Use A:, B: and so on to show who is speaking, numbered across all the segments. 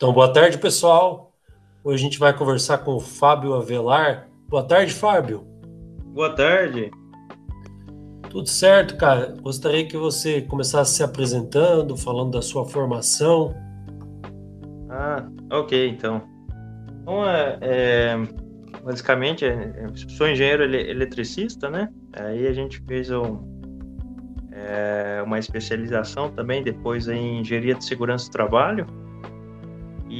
A: Então, boa tarde, pessoal. Hoje a gente vai conversar com o Fábio Avelar. Boa tarde, Fábio.
B: Boa tarde.
A: Tudo certo, cara. Gostaria que você começasse se apresentando, falando da sua formação.
B: Ah, ok, então. Então, é, é basicamente, é, sou engenheiro eletricista, né? Aí a gente fez um, é, uma especialização também depois em engenharia de segurança do trabalho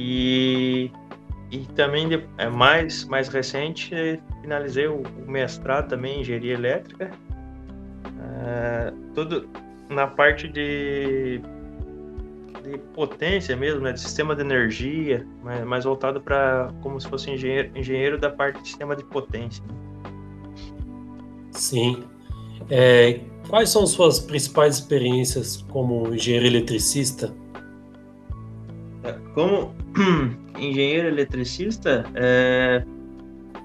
B: e, e também é mais mais recente finalizei o, o mestrado também em engenharia elétrica é, tudo na parte de de potência mesmo, né, de sistema de energia, mais, mais voltado para como se fosse engenheiro, engenheiro da parte de sistema de potência.
A: Sim. É, quais são suas principais experiências como engenheiro eletricista?
B: É, como engenheiro eletricista, é...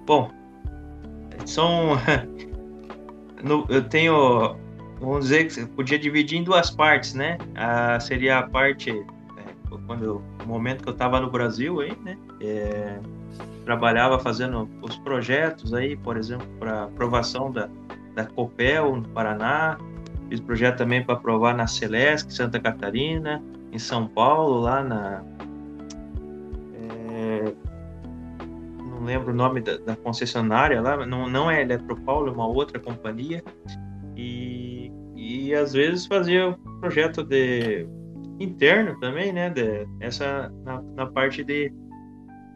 B: bom, são eu tenho vamos dizer que podia dividir em duas partes, né? Ah, seria a parte é, quando no momento que eu estava no Brasil aí, né? É, trabalhava fazendo os projetos aí, por exemplo, para aprovação da, da Copel no Paraná, fiz projeto também para aprovar na Celesc, Santa Catarina, em São Paulo, lá na não lembro o nome da, da, concessionária lá, não, não é Eletropaulo, é uma outra companhia. E, e às vezes fazia projeto de interno também, né? De, essa na, na parte de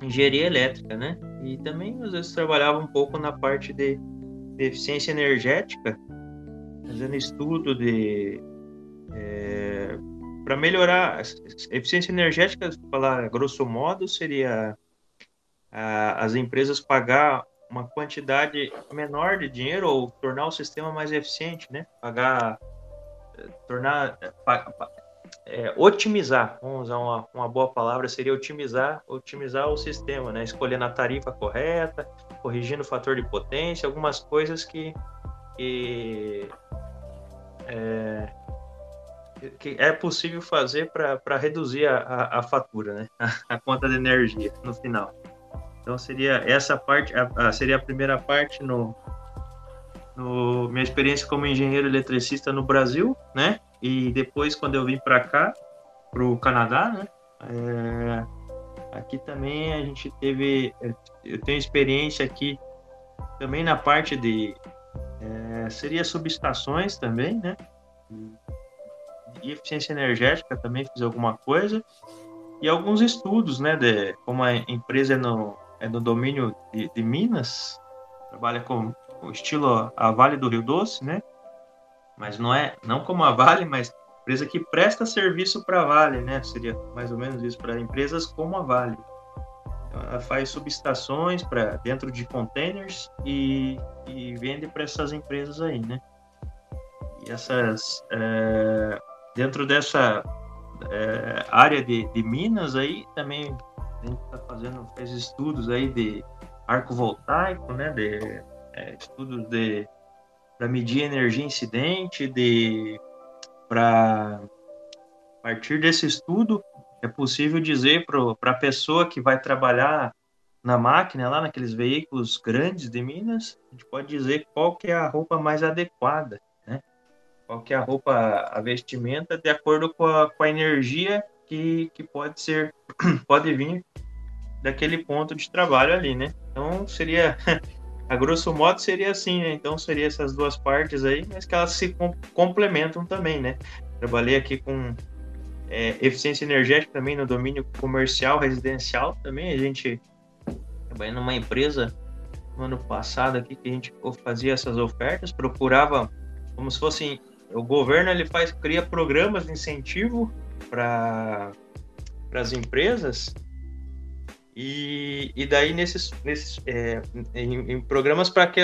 B: engenharia elétrica, né? E também às vezes trabalhava um pouco na parte de, de eficiência energética, fazendo estudo de é, para melhorar a eficiência energética, falar grosso modo, seria as empresas pagar uma quantidade menor de dinheiro ou tornar o sistema mais eficiente, né? Pagar, eh, tornar, é, otimizar, vamos usar uma, uma boa palavra, seria otimizar, otimizar o sistema, né? Escolhendo a tarifa correta, corrigindo o fator de potência, algumas coisas que, que é, que é possível fazer para reduzir a, a, a, fatura, né? A conta de energia no final. Então seria essa parte, a, a, seria a primeira parte no, no minha experiência como engenheiro eletricista no Brasil, né? E depois quando eu vim para cá, para o Canadá, né? É, aqui também a gente teve, eu tenho experiência aqui também na parte de é, seria subestações também, né? E eficiência energética também fiz alguma coisa e alguns estudos, né? De como a empresa é no é no domínio de, de Minas, trabalha com o estilo a Vale do Rio Doce, né? Mas não é, não como a Vale, mas empresa que presta serviço para a Vale, né? Seria mais ou menos isso para empresas como a Vale. Então, ela faz subestações para dentro de containers e, e vende para essas empresas aí, né? E essas é, dentro dessa é, área de, de Minas aí também a gente está fazendo, fez estudos aí de arco voltaico, né, de é, estudos de para medir energia incidente, de para partir desse estudo é possível dizer para a pessoa que vai trabalhar na máquina lá naqueles veículos grandes de Minas, a gente pode dizer qual que é a roupa mais adequada, né? Qual que é a roupa, a vestimenta de acordo com a, com a energia que, que pode ser, pode vir daquele ponto de trabalho ali, né? Então seria, a grosso modo seria assim, né? Então seria essas duas partes aí, mas que elas se complementam também, né? Trabalhei aqui com é, eficiência energética também no domínio comercial, residencial também. A gente trabalhei numa empresa no ano passado aqui que a gente fazia essas ofertas, procurava como se fossem o governo ele faz cria programas de incentivo para as empresas e, e daí nesses, nesses é, em, em, programas para que,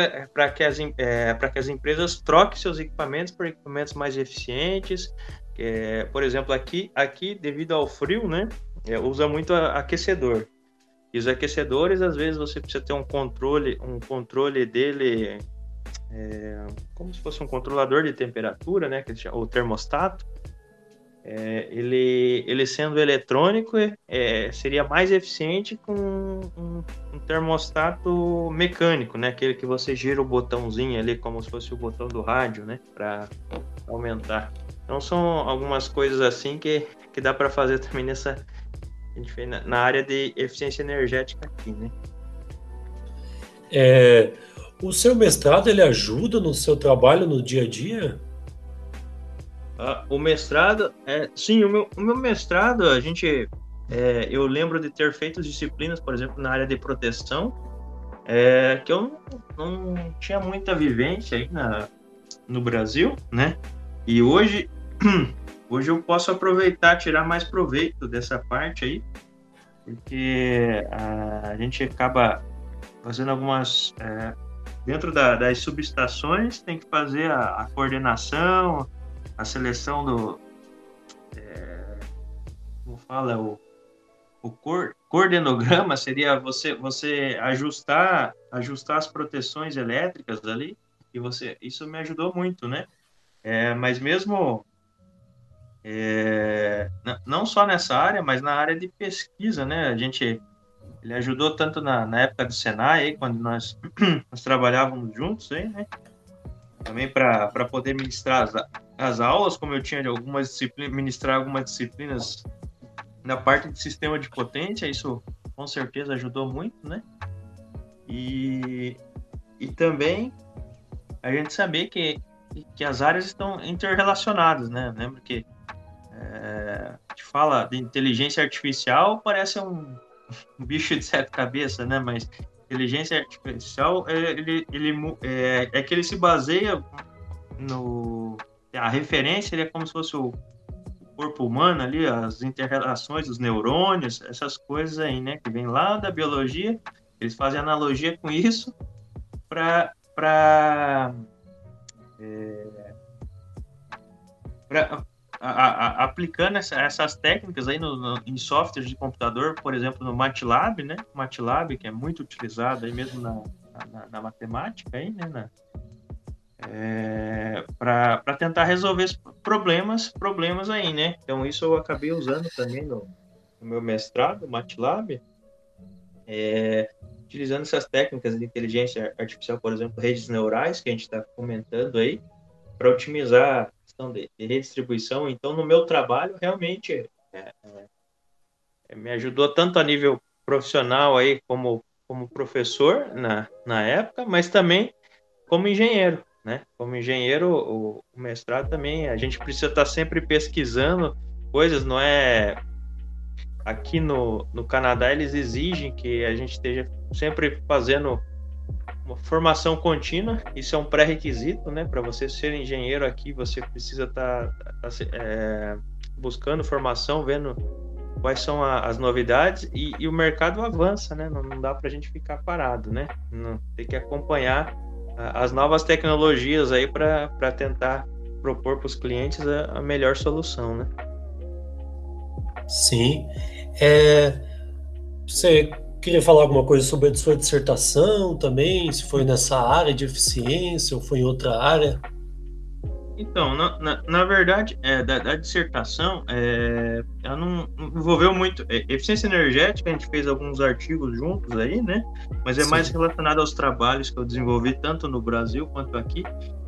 B: que, as, é, que as empresas troquem seus equipamentos por equipamentos mais eficientes. É, por exemplo, aqui, aqui devido ao frio, né, é, usa muito aquecedor. E os aquecedores, às vezes, você precisa ter um controle, um controle dele, é, como se fosse um controlador de temperatura, né, que o termostato. É, ele, ele sendo eletrônico é, seria mais eficiente com um, um, termostato mecânico, né? Aquele que você gira o botãozinho ali como se fosse o botão do rádio, né? Para aumentar. Então são algumas coisas assim que, que dá para fazer também nessa gente na, área de eficiência energética aqui, né?
A: É, o seu mestrado ele ajuda no seu trabalho no dia a dia?
B: Ah, o mestrado, é, sim, o meu, o meu mestrado, a gente, é, eu lembro de ter feito disciplinas, por exemplo, na área de proteção, é, que eu não, não, tinha muita vivência aí na, no Brasil, né? E hoje, hoje eu posso aproveitar, tirar mais proveito dessa parte aí, porque a, a gente acaba fazendo algumas é, dentro da, das subestações tem que fazer a, a coordenação, a seleção do. É, como fala? O, o cor, coordenograma seria você, você ajustar, ajustar as proteções elétricas ali. E você, isso me ajudou muito, né? É, mas mesmo é, não só nessa área, mas na área de pesquisa, né? A gente ele ajudou tanto na, na época do Senai, aí, quando nós, nós trabalhávamos juntos, aí, né? Também para poder ministrar as, as aulas, como eu tinha de algumas disciplinas, ministrar algumas disciplinas na parte de sistema de potência, isso com certeza ajudou muito, né? E, e também a gente saber que, que as áreas estão interrelacionadas, né? Lembra que é, a gente fala de inteligência artificial, parece um, um bicho de sete cabeças, né? Mas inteligência artificial, é, ele, ele, é, é que ele se baseia no a referência é como se fosse o corpo humano ali, as interrelações dos neurônios, essas coisas aí, né, que vem lá da biologia, eles fazem analogia com isso para para é, aplicando essa, essas técnicas aí no, no, em softwares de computador, por exemplo, no MATLAB, né, MATLAB que é muito utilizado aí mesmo na, na, na matemática aí, né, na, é, para tentar resolver problemas, problemas aí, né? Então isso eu acabei usando também no, no meu mestrado, MATLAB, é, utilizando essas técnicas de inteligência artificial, por exemplo, redes neurais, que a gente está comentando aí, para otimizar a questão de, de, redistribuição. Então, no meu trabalho, realmente é, é, é, me ajudou tanto a nível profissional aí, como, como professor na, na época, mas também como engenheiro né? Como engenheiro, o, o mestrado também, a gente precisa estar sempre pesquisando coisas, não é aqui no, no Canadá eles exigem que a gente esteja sempre fazendo uma formação contínua, isso é um pré-requisito, né? Para você ser engenheiro aqui, você precisa estar tá, tá, é, buscando formação, vendo quais são a, as novidades e, e, o mercado avança, né? Não, não dá para a gente ficar parado, né? Não, tem que acompanhar as novas tecnologias aí para tentar propor para os clientes a, a, melhor solução, né?
A: Sim. É, você queria falar alguma coisa sobre a sua dissertação também? Se foi nessa área de eficiência ou foi em outra área?
B: Então, na, na, na verdade, é, da, da, dissertação, é, ela não envolveu muito. É, eficiência energética, a gente fez alguns artigos juntos aí, né? Mas é Sim. mais relacionado aos trabalhos que eu desenvolvi tanto no Brasil quanto aqui.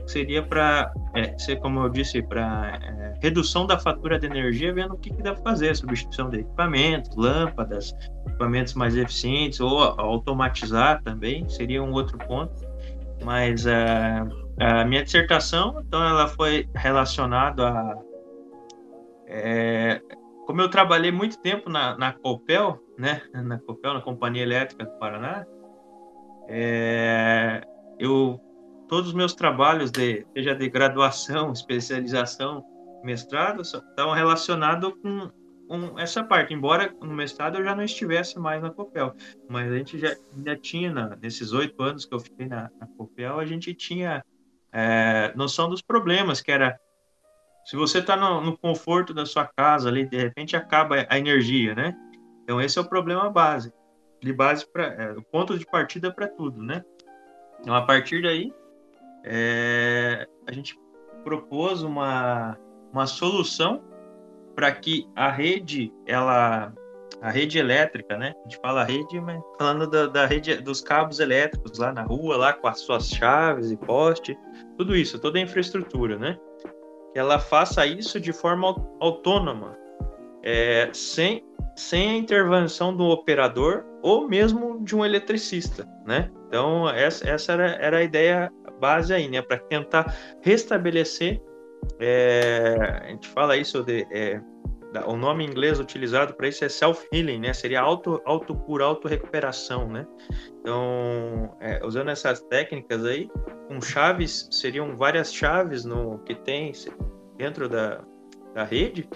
B: Seria para, é, ser, como eu disse, para é, redução da fatura de energia, vendo o que, que dá para fazer, substituição de equipamentos, lâmpadas, equipamentos mais eficientes, ou automatizar também, seria um outro ponto. Mas. É, a minha dissertação, então, ela foi relacionada a. É, como eu trabalhei muito tempo na, na Copel, né, na Copel, na Companhia Elétrica do Paraná, é, eu todos os meus trabalhos de seja de graduação, especialização, mestrado, estavam relacionados com, com, essa parte. Embora no mestrado eu já não estivesse mais na Copel, mas a gente já, já tinha na, nesses oito anos que eu fiquei na, na Copel, a gente tinha é, noção dos problemas, que era se você está no, no, conforto da sua casa ali, de repente acaba a energia, né? Então esse é o problema base, de base para é, o ponto de partida para tudo, né? Então a partir daí é, a gente propôs uma uma solução para que a rede, ela, a rede elétrica, né? A gente fala rede, mas falando da, da, rede dos cabos elétricos lá na rua, lá com as suas chaves e poste, tudo isso, toda a infraestrutura, né? Que ela faça isso de forma autônoma, é, sem, sem a intervenção do operador ou mesmo de um eletricista, né? Então essa, essa era, era a ideia base aí, né? Para tentar restabelecer é, a gente fala isso de é, o nome inglês utilizado para isso é self-healing, né? Seria auto, auto cura, auto recuperação, né? Então, é, usando essas técnicas aí, com chaves seriam várias chaves no que tem dentro da, da rede.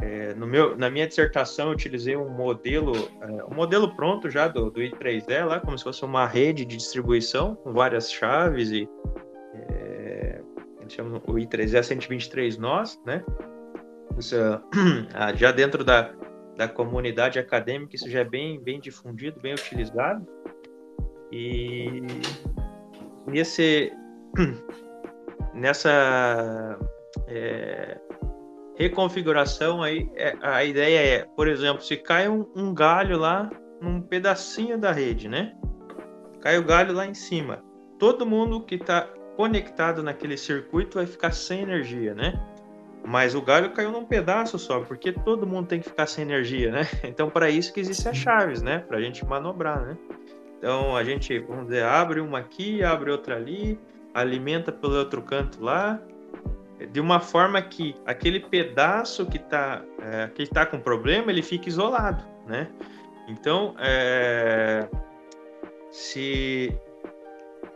B: É, no meu, na minha dissertação eu utilizei um modelo, é, um modelo pronto já do, do I3E lá, como se fosse uma rede de distribuição com várias chaves e chama o I3E 123 nós, né? Isso, ah, já dentro da, da comunidade acadêmica, isso já é bem, bem difundido, bem utilizado. E nesse, nessa é, reconfiguração aí, é, a ideia é, por exemplo, se cai um, um galho lá num pedacinho da rede, né? Cai o galho lá em cima. Todo mundo que está conectado naquele circuito vai ficar sem energia, né? Mas o galho caiu num pedaço só, porque todo mundo tem que ficar sem energia, né? Então, para isso que existem as chaves, né? Para a gente manobrar, né? Então, a gente, vamos dizer, abre uma aqui, abre outra ali, alimenta pelo outro canto lá, de uma forma que aquele pedaço que está é, que tá com problema, ele fica isolado, né? Então, é, se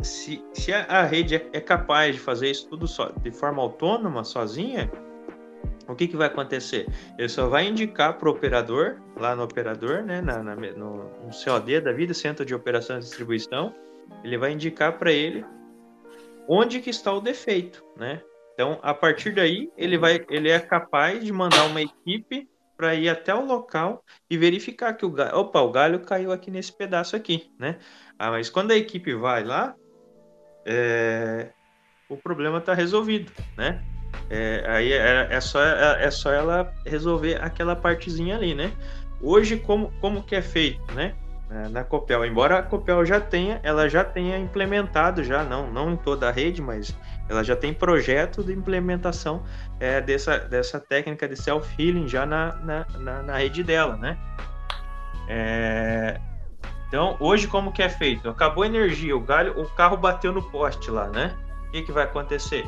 B: se, se a, a rede é, é, capaz de fazer isso tudo de forma autônoma, sozinha, o que, que vai acontecer? Ele só vai indicar para o operador, lá no operador, né, na, na, no, no COD da vida, Centro de Operação e Distribuição, ele vai indicar para ele onde que está o defeito, né? Então, a partir daí, ele vai, ele é capaz de mandar uma equipe para ir até o local e verificar que o galho, opa, o galho caiu aqui nesse pedaço aqui, né? Ah, mas quando a equipe vai lá, é, o problema está resolvido, né? É, aí é, é, só, é, é, só ela resolver aquela partezinha ali, né? Hoje, como, como que é feito, né? É, na Copel, embora a Copel já tenha, ela já tenha implementado já, não, não em toda a rede, mas ela já tem projeto de implementação é, dessa, dessa técnica de self-healing já na, na, na, na, rede dela, né? É, então, hoje como que é feito? Acabou a energia, o galho, o carro bateu no poste lá, né? O que, que vai acontecer?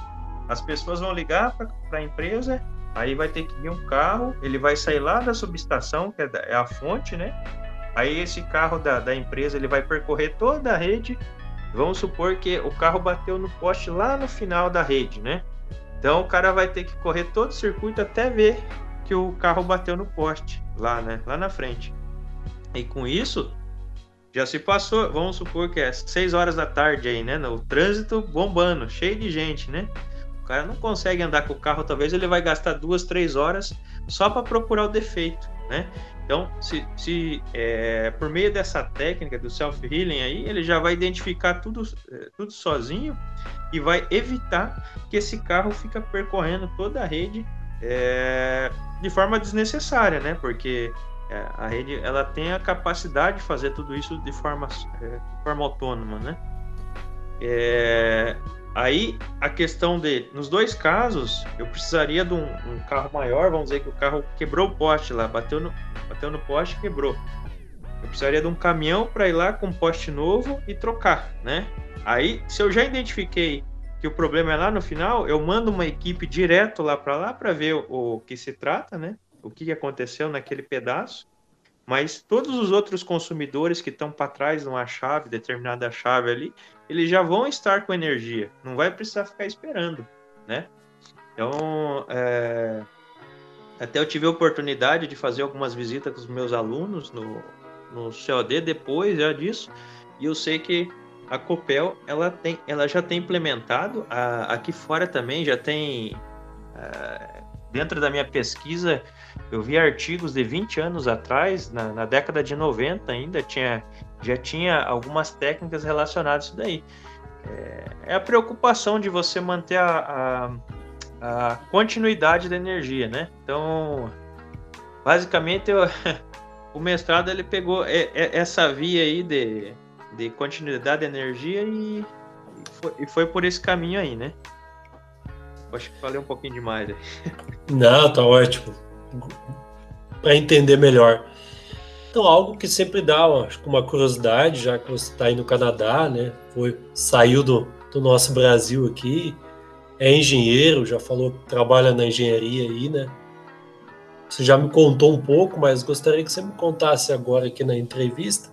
B: As pessoas vão ligar para a empresa, aí vai ter que vir um carro, ele vai sair lá da subestação, que é, é a fonte, né? Aí esse carro da, da empresa ele vai percorrer toda a rede. Vamos supor que o carro bateu no poste lá no final da rede, né? Então o cara vai ter que correr todo o circuito até ver que o carro bateu no poste lá, né? Lá na frente. E com isso, já se passou, vamos supor que é 6 horas da tarde aí, né? O trânsito bombando, cheio de gente, né? O cara não consegue andar com o carro, talvez ele vai gastar duas, três horas só para procurar o defeito, né? Então, se, se é, por meio dessa técnica do self-healing aí, ele já vai identificar tudo, é, tudo sozinho e vai evitar que esse carro fica percorrendo toda a rede é, de forma desnecessária, né? Porque é, a rede ela tem a capacidade de fazer tudo isso de forma, é, de forma autônoma, né? É, aí a questão de, nos dois casos, eu precisaria de um, um, carro maior, vamos dizer que o carro quebrou o poste lá, bateu no, bateu no poste quebrou. Eu precisaria de um caminhão para ir lá com um poste novo e trocar, né? Aí, se eu já identifiquei que o problema é lá no final, eu mando uma equipe direto lá para lá para ver o, o que se trata, né? O que aconteceu naquele pedaço, mas todos os outros consumidores que estão para trás de uma chave, determinada chave ali, eles já vão estar com energia, não vai precisar ficar esperando, né? Então, é... até eu tive a oportunidade de fazer algumas visitas com os meus alunos no, no COD depois já disso, e eu sei que a Copel ela tem, ela já tem implementado, a, aqui fora também já tem, é, dentro da minha pesquisa, eu vi artigos de 20 anos atrás, na, na década de 90 ainda, tinha, já tinha algumas técnicas relacionadas a isso daí. É, é a preocupação de você manter a, a, a continuidade da energia, né? Então, basicamente, eu, o mestrado ele pegou essa via aí de, de continuidade da energia e, foi, e foi por esse caminho aí, né? Acho que falei um pouquinho demais.
A: Não, tá ótimo. Para entender melhor. Então, algo que sempre dá acho, uma curiosidade, já que você está aí no Canadá, né? Foi, saiu do, do nosso Brasil aqui, é engenheiro, já falou que trabalha na engenharia aí, né? Você já me contou um pouco, mas gostaria que você me contasse agora aqui na entrevista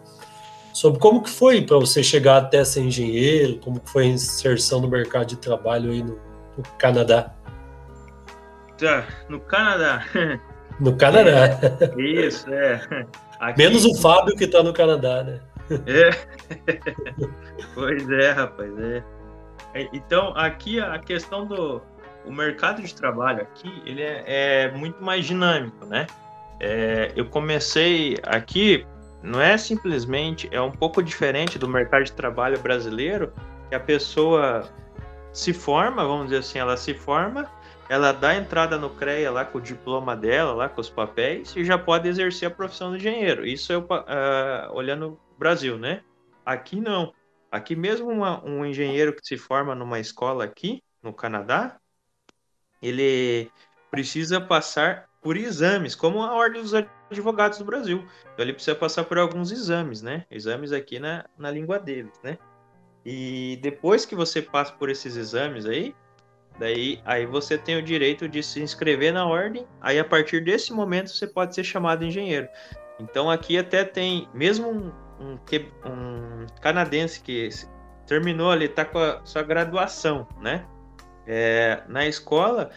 A: sobre como que foi para você chegar até ser engenheiro, como que foi a inserção no mercado de trabalho aí no, no Canadá.
B: Tá, no Canadá.
A: No Canadá.
B: É, isso, é.
A: Aqui... Menos o Fábio que está no Canadá, né?
B: É. pois é, rapaz, é. é. Então, aqui a questão do o mercado de trabalho aqui, ele é, é muito mais dinâmico, né? É, eu comecei aqui, não é simplesmente, é um pouco diferente do mercado de trabalho brasileiro, que a pessoa se forma, vamos dizer assim, ela se forma, ela dá entrada no CREA lá com o diploma dela, lá com os papéis, e já pode exercer a profissão de engenheiro. Isso eu uh, olhando o Brasil, né? Aqui não. Aqui mesmo uma, um engenheiro que se forma numa escola aqui, no Canadá, ele precisa passar por exames, como a Ordem dos Advogados do Brasil. Então ele precisa passar por alguns exames, né? Exames aqui na, na língua deles, né? E depois que você passa por esses exames aí, daí aí você tem o direito de se inscrever na ordem. Aí a partir desse momento você pode ser chamado engenheiro. Então aqui até tem, mesmo um, um, um canadense que terminou ali, tá com a sua graduação, né? É, na escola,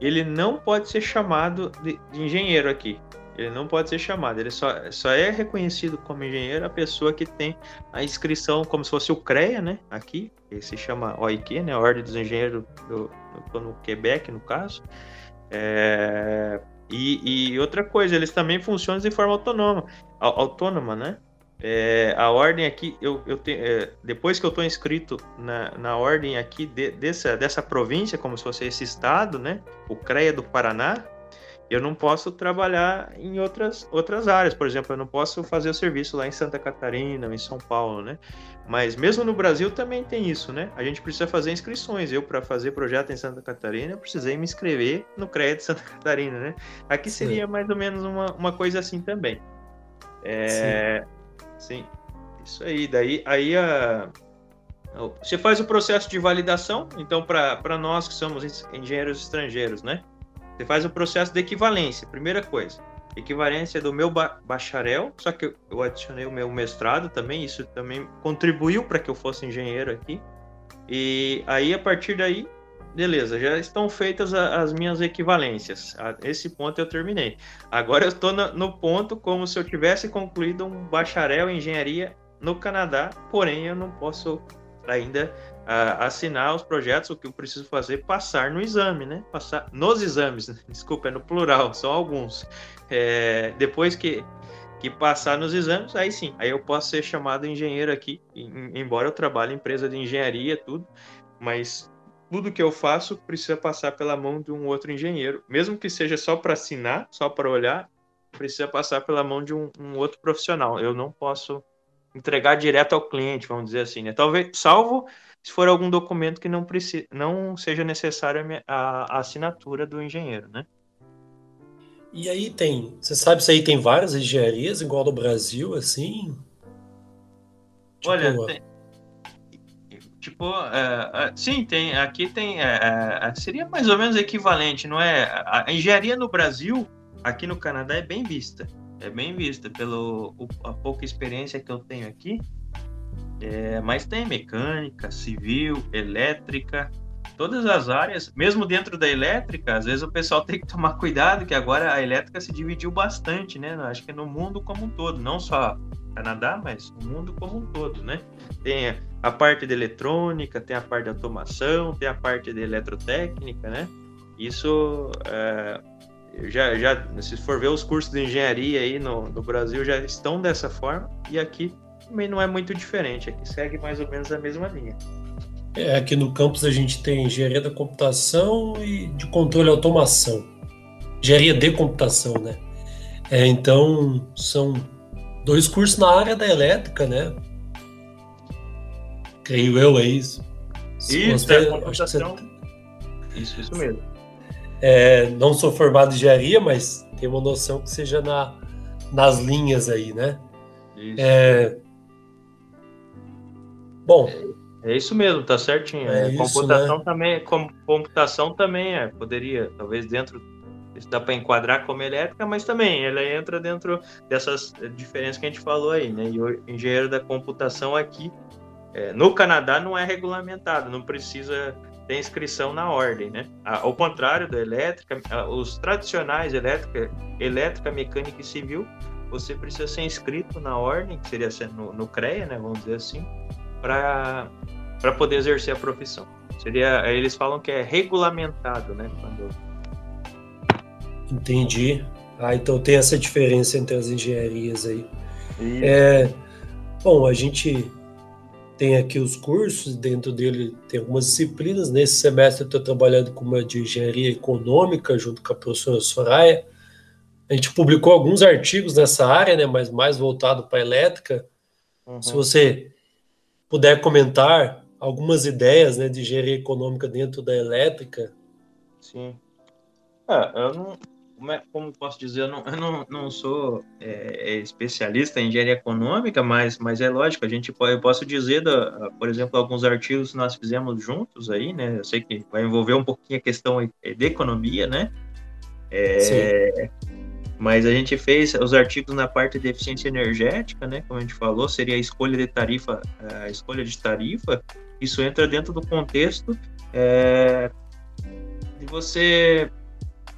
B: ele não pode ser chamado de, de, engenheiro aqui. Ele não pode ser chamado. Ele só, só é reconhecido como engenheiro a pessoa que tem a inscrição como se fosse o CREA, né? Aqui, se chama OIQ, né? Ordem dos Engenheiros do, do, no Quebec, no caso. É, e, e, outra coisa, eles também funcionam de forma autônoma, autônoma, né? É, a ordem aqui, eu, eu te, é, depois que eu estou inscrito na, na ordem aqui de, dessa, dessa província, como se fosse esse estado, né? O CREA do Paraná, eu não posso trabalhar em outras, outras áreas. Por exemplo, eu não posso fazer o serviço lá em Santa Catarina, em São Paulo, né? Mas mesmo no Brasil também tem isso, né? A gente precisa fazer inscrições. Eu, para fazer projeto em Santa Catarina, eu precisei me inscrever no CREA de Santa Catarina, né? Aqui seria Sim. mais ou menos uma, uma coisa assim também. É, Sim. Sim, isso aí. Daí aí a, você faz o processo de validação, então para nós que somos engenheiros estrangeiros, né? Você faz o processo de equivalência, primeira coisa. Equivalência do meu ba bacharel, só que eu adicionei o meu mestrado também, isso também contribuiu para que eu fosse engenheiro aqui. E aí, a partir daí, beleza, já estão feitas as minhas equivalências. Esse ponto eu terminei. Agora eu estou no ponto como se eu tivesse concluído um bacharel em engenharia no Canadá, porém eu não posso ainda uh, assinar os projetos. O que eu preciso fazer passar no exame, né? Passar nos exames, desculpa, é no plural, são alguns. É, depois que que passar nos exames, aí sim, aí eu posso ser chamado engenheiro aqui, embora eu trabalhe em empresa de engenharia, tudo, mas tudo que eu faço precisa passar pela mão de um outro engenheiro, mesmo que seja só para assinar, só para olhar, precisa passar pela mão de um, um, outro profissional. Eu não posso entregar direto ao cliente, vamos dizer assim, né? Talvez, salvo se for algum documento que não precisa, não seja necessária a, a assinatura do engenheiro, né?
A: E aí tem, você sabe se aí tem várias engenharias igual no Brasil, assim?
B: Tipo, Olha, tem, Tipo, é, é, sim, tem. Aqui tem. É, é, seria mais ou menos equivalente, não é? A engenharia no Brasil, aqui no Canadá, é bem vista. É bem vista pela a pouca experiência que eu tenho aqui. É, mas tem mecânica, civil, elétrica, todas as áreas, mesmo dentro da elétrica, às vezes o pessoal tem que tomar cuidado, que agora a elétrica se dividiu bastante, né? Acho que no mundo como um todo, não só Canadá, mas o mundo como um todo, né? Tem a parte de eletrônica, tem a parte de automação, tem a parte de eletrotécnica, né? Isso é, já, já, se for ver os cursos de engenharia aí no, no Brasil já estão dessa forma e aqui também não é muito diferente, aqui segue mais ou menos a mesma linha.
A: É, aqui no campus a gente tem engenharia da computação e de controle e automação. Engenharia de computação, né? É, então, são dois cursos na área da elétrica, né? Creio eu, é isso.
B: Isso, você, é computação. Você... Isso, isso mesmo.
A: É, não sou formado em engenharia, mas tenho uma noção que seja na, nas linhas aí, né? Isso. É... Bom.
B: É, é, isso mesmo, tá certinho. É, é computação né? também, com, computação também é, poderia, talvez dentro isso dá para enquadrar como elétrica, mas também ela entra dentro dessas diferenças que a gente falou aí, né? E o engenheiro da computação aqui é, no Canadá não é regulamentado, não precisa ter inscrição na ordem, né? Ao contrário da elétrica, os tradicionais elétrica, elétrica, mecânica e civil, você precisa ser inscrito na ordem, que seria no, no CREA, né? Vamos dizer assim, para para poder exercer a profissão. Seria, eles falam que é regulamentado, né? Quando...
A: Entendi. Ah, então tem essa diferença entre as engenharias aí. É, bom, a gente tem aqui os cursos, dentro dele tem algumas disciplinas. Nesse semestre eu estou trabalhando com uma de engenharia econômica, junto com a professora Soraya. A gente publicou alguns artigos nessa área, né, mas mais voltado para elétrica. Uhum. Se você puder comentar algumas ideias né, de engenharia econômica dentro da elétrica.
B: Sim. É, eu não, como, é, como posso dizer, eu não, eu não, não sou é, é, especialista em engenharia econômica, mas, mas é lógico, a gente pode, eu posso dizer, da, por exemplo, alguns artigos que nós fizemos juntos aí, né? Eu sei que vai envolver um pouquinho a questão de economia, né? É, mas a gente fez os artigos na parte de eficiência energética, né? Como a gente falou, seria a escolha de tarifa, a escolha de tarifa. Isso entra dentro do contexto é, de você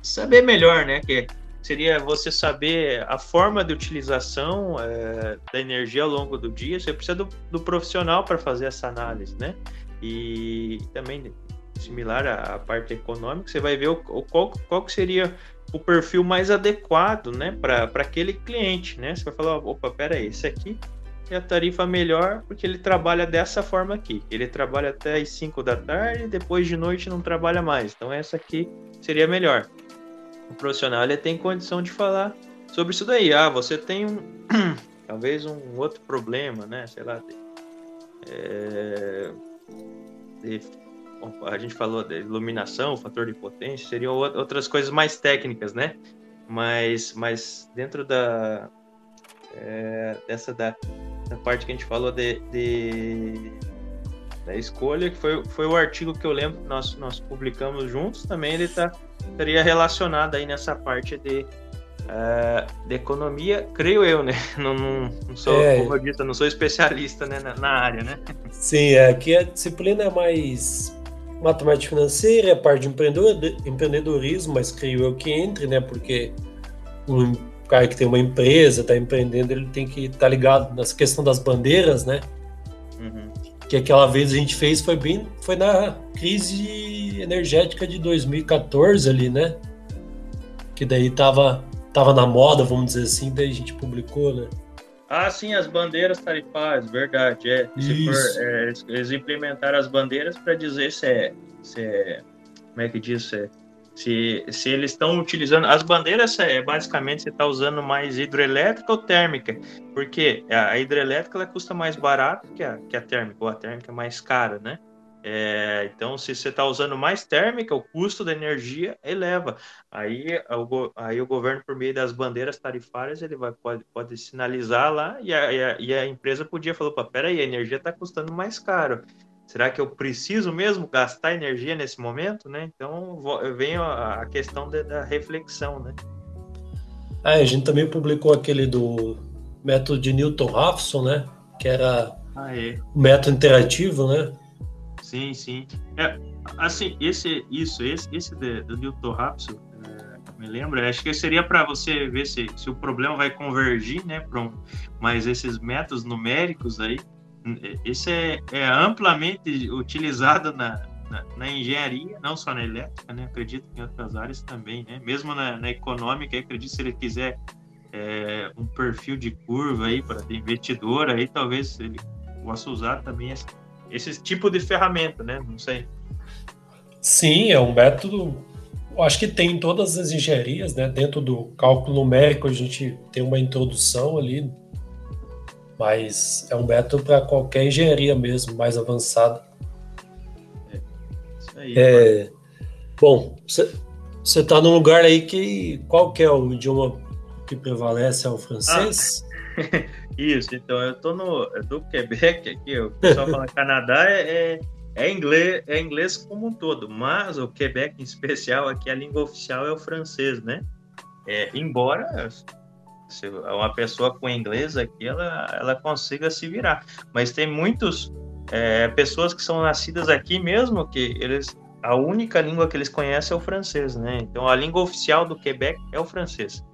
B: saber melhor, né? Que seria você saber a forma de utilização é, da energia ao longo do dia. Você precisa do, do profissional para fazer essa análise, né? E também similar à, à parte econômica, você vai ver o, o, qual, qual que seria o perfil mais adequado, né, para aquele cliente, né? Você vai falar, opa, pera aí, esse aqui é a tarifa melhor porque ele trabalha dessa forma aqui. Ele trabalha até as 5 da tarde, depois de noite não trabalha mais. Então essa aqui seria melhor o profissional ele tem condição de falar sobre isso daí. Ah, você tem um, talvez um outro problema, né? Sei lá. É, a gente falou de iluminação, fator de potência, seriam outras coisas mais técnicas, né? Mas, mas dentro da é, dessa da, da, parte que a gente falou de, de da escolha, que foi, foi o artigo que eu lembro que nós, nós publicamos juntos, também ele está estaria relacionado aí nessa parte de, uh, de economia, creio eu, né? Não, não, não sou, é. como eu disse, não sou especialista né, na, na, área, né?
A: Sim, é, aqui a disciplina é mais matemática financeira, a parte de empreendedorismo, mas creio eu que entre, né? Porque um cara que tem uma empresa, está empreendendo, ele tem que estar tá ligado nessa questão das bandeiras, né? Uhum. Que aquela vez a gente fez foi bem, foi na crise energética de 2014 ali, né? Que daí tava, tava na moda, vamos dizer assim, daí a gente publicou, né?
B: Ah, sim, as bandeiras tarifárias, verdade. É, se for, é, eles implementaram as bandeiras para dizer se é, se é. Como é que diz? Se, é, se, se eles estão utilizando. As bandeiras, é, basicamente, você está usando mais hidrelétrica ou térmica? Porque a, hidrelétrica ela custa mais barato que a, que a térmica, ou a térmica é mais cara, né? É, então, se você está usando mais térmica, o custo da energia eleva. Aí o, aí o governo, por meio das bandeiras tarifárias, ele vai, pode, pode sinalizar lá e a, e a, e a empresa podia falar: peraí, a energia está custando mais caro. Será que eu preciso mesmo gastar energia nesse momento? Né? Então, vem a, a questão de, da reflexão. Né?
A: É, a gente também publicou aquele do método de Newton-Raphson, né? que era ah, é. o método interativo, né?
B: Sim, sim. É, assim, esse, isso, esse, esse de, do Newton Raphson, é, me lembra, acho que seria para você ver se, se o problema vai convergir, né, para um, mas esses métodos numéricos aí, esse é, é amplamente utilizado na, na, na, engenharia, não só na elétrica, né, acredito que em outras áreas também, né, mesmo na, na econômica, acredito se ele quiser é, um perfil de curva aí para investidor, aí talvez ele possa usar também esse esse tipo de ferramenta, né? Não sei.
A: Sim, é um método. Acho que tem em todas as engenharias, né? Dentro do cálculo numérico a gente tem uma introdução ali, mas é um método para qualquer engenharia mesmo, mais avançada. É, isso aí. É, bom, você está num lugar aí que qual que é o idioma que prevalece é o francês?
B: Ah, isso, então eu tô no Quebec aqui, o pessoal fala Canadá é, é é inglês, é inglês como um todo, mas o Quebec em especial aqui a língua oficial é o francês, né? É, embora se uma pessoa com inglês aqui ela, ela consiga se virar, mas tem muitos é, pessoas que são nascidas aqui mesmo que eles a única língua que eles conhecem é o francês, né? Então a língua oficial do Quebec é o francês.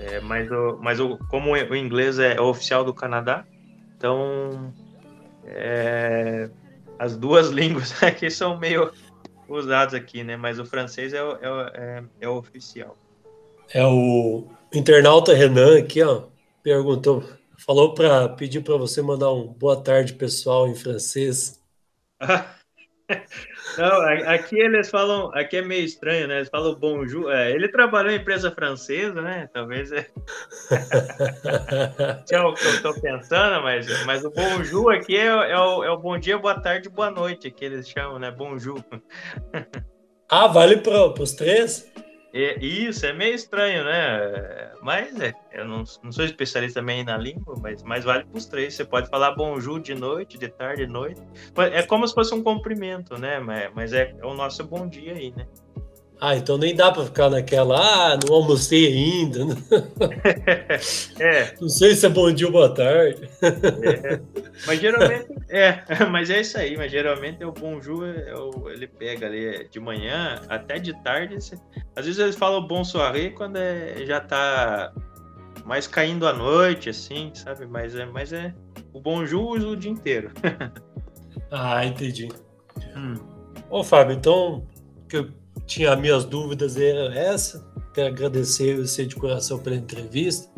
B: É, mas o, mas o, como o inglês é oficial do Canadá, então é, as duas línguas aqui são meio usadas aqui, né? Mas o francês é, é, é, é o oficial.
A: É o internauta Renan aqui, ó, perguntou, falou para pedir para você mandar um boa tarde pessoal em francês.
B: Não, aqui eles falam, aqui é meio estranho, né? Eles falam bonjour. É, ele trabalhou em empresa francesa, né? Talvez é. é o que eu estou pensando, mas, mas o bonjour aqui é, é, o, é o bom dia, boa tarde, boa noite, que eles chamam, né? Bonjour.
A: Ah, vale para os três?
B: É, isso, é meio estranho, né? Mas é, eu não, não sou especialista também na língua, mas, mas vale para os três. Você pode falar bonjour de noite, de tarde, de noite. É como se fosse um cumprimento, né? Mas, mas é, é o nosso bom dia aí, né?
A: Ah, então nem dá para ficar naquela, ah, não almocei ainda. É. Não sei se é bom dia ou boa tarde.
B: É. Mas geralmente, é, mas é isso aí, mas geralmente é o bonjour, é o, ele pega ali de manhã até de tarde. Às vezes eles falam bon soirée quando é, já tá mais caindo à noite, assim, sabe? Mas é, mas é o bonjour o dia inteiro.
A: ah, entendi. Hum. Ô, Fábio, então, que tinha minhas dúvidas era essa. Quero agradecer você de coração pela entrevista.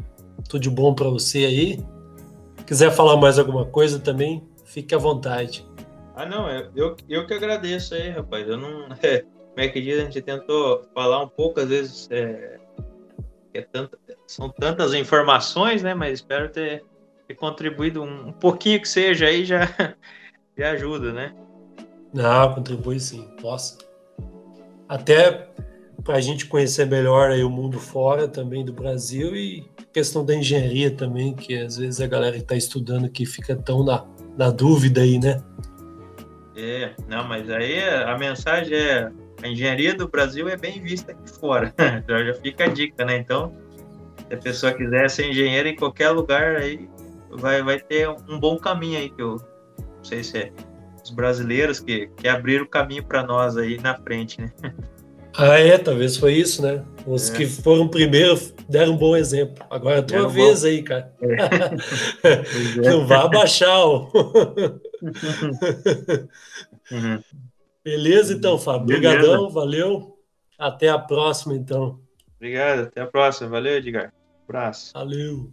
A: Tudo de bom para você aí. Quiser falar mais alguma coisa também, fique à vontade.
B: Ah, não, eu, eu que agradeço aí, rapaz. Eu não. É, como é que diz? A gente tentou falar um pouco, às vezes. É, é tanta, são tantas informações, né? Mas espero ter, ter contribuído um, um pouquinho que seja aí já, já ajuda, né?
A: Não, contribui sim. Nossa até para a gente conhecer melhor aí o mundo fora também do Brasil e questão da engenharia também, que às vezes a galera que está estudando aqui fica tão na, na dúvida aí, né?
B: É, não, mas aí a mensagem é a engenharia do Brasil é bem vista aqui fora. Então já fica a dica, né? Então, se a pessoa quiser ser engenheiro em qualquer lugar aí, vai, vai ter um bom caminho aí que eu não sei se é os brasileiros que, que abriram o caminho para nós aí na frente, né?
A: Ah, é, talvez foi isso, né? Os é. que foram primeiro deram um bom exemplo. Agora é a tua vez bom. aí, cara. É. Não vá abaixar. uhum. Beleza, então, Fábio. Obrigadão, valeu. Até a próxima, então.
B: Obrigado, até a próxima. Valeu, Edgar. Um abraço.
A: Valeu.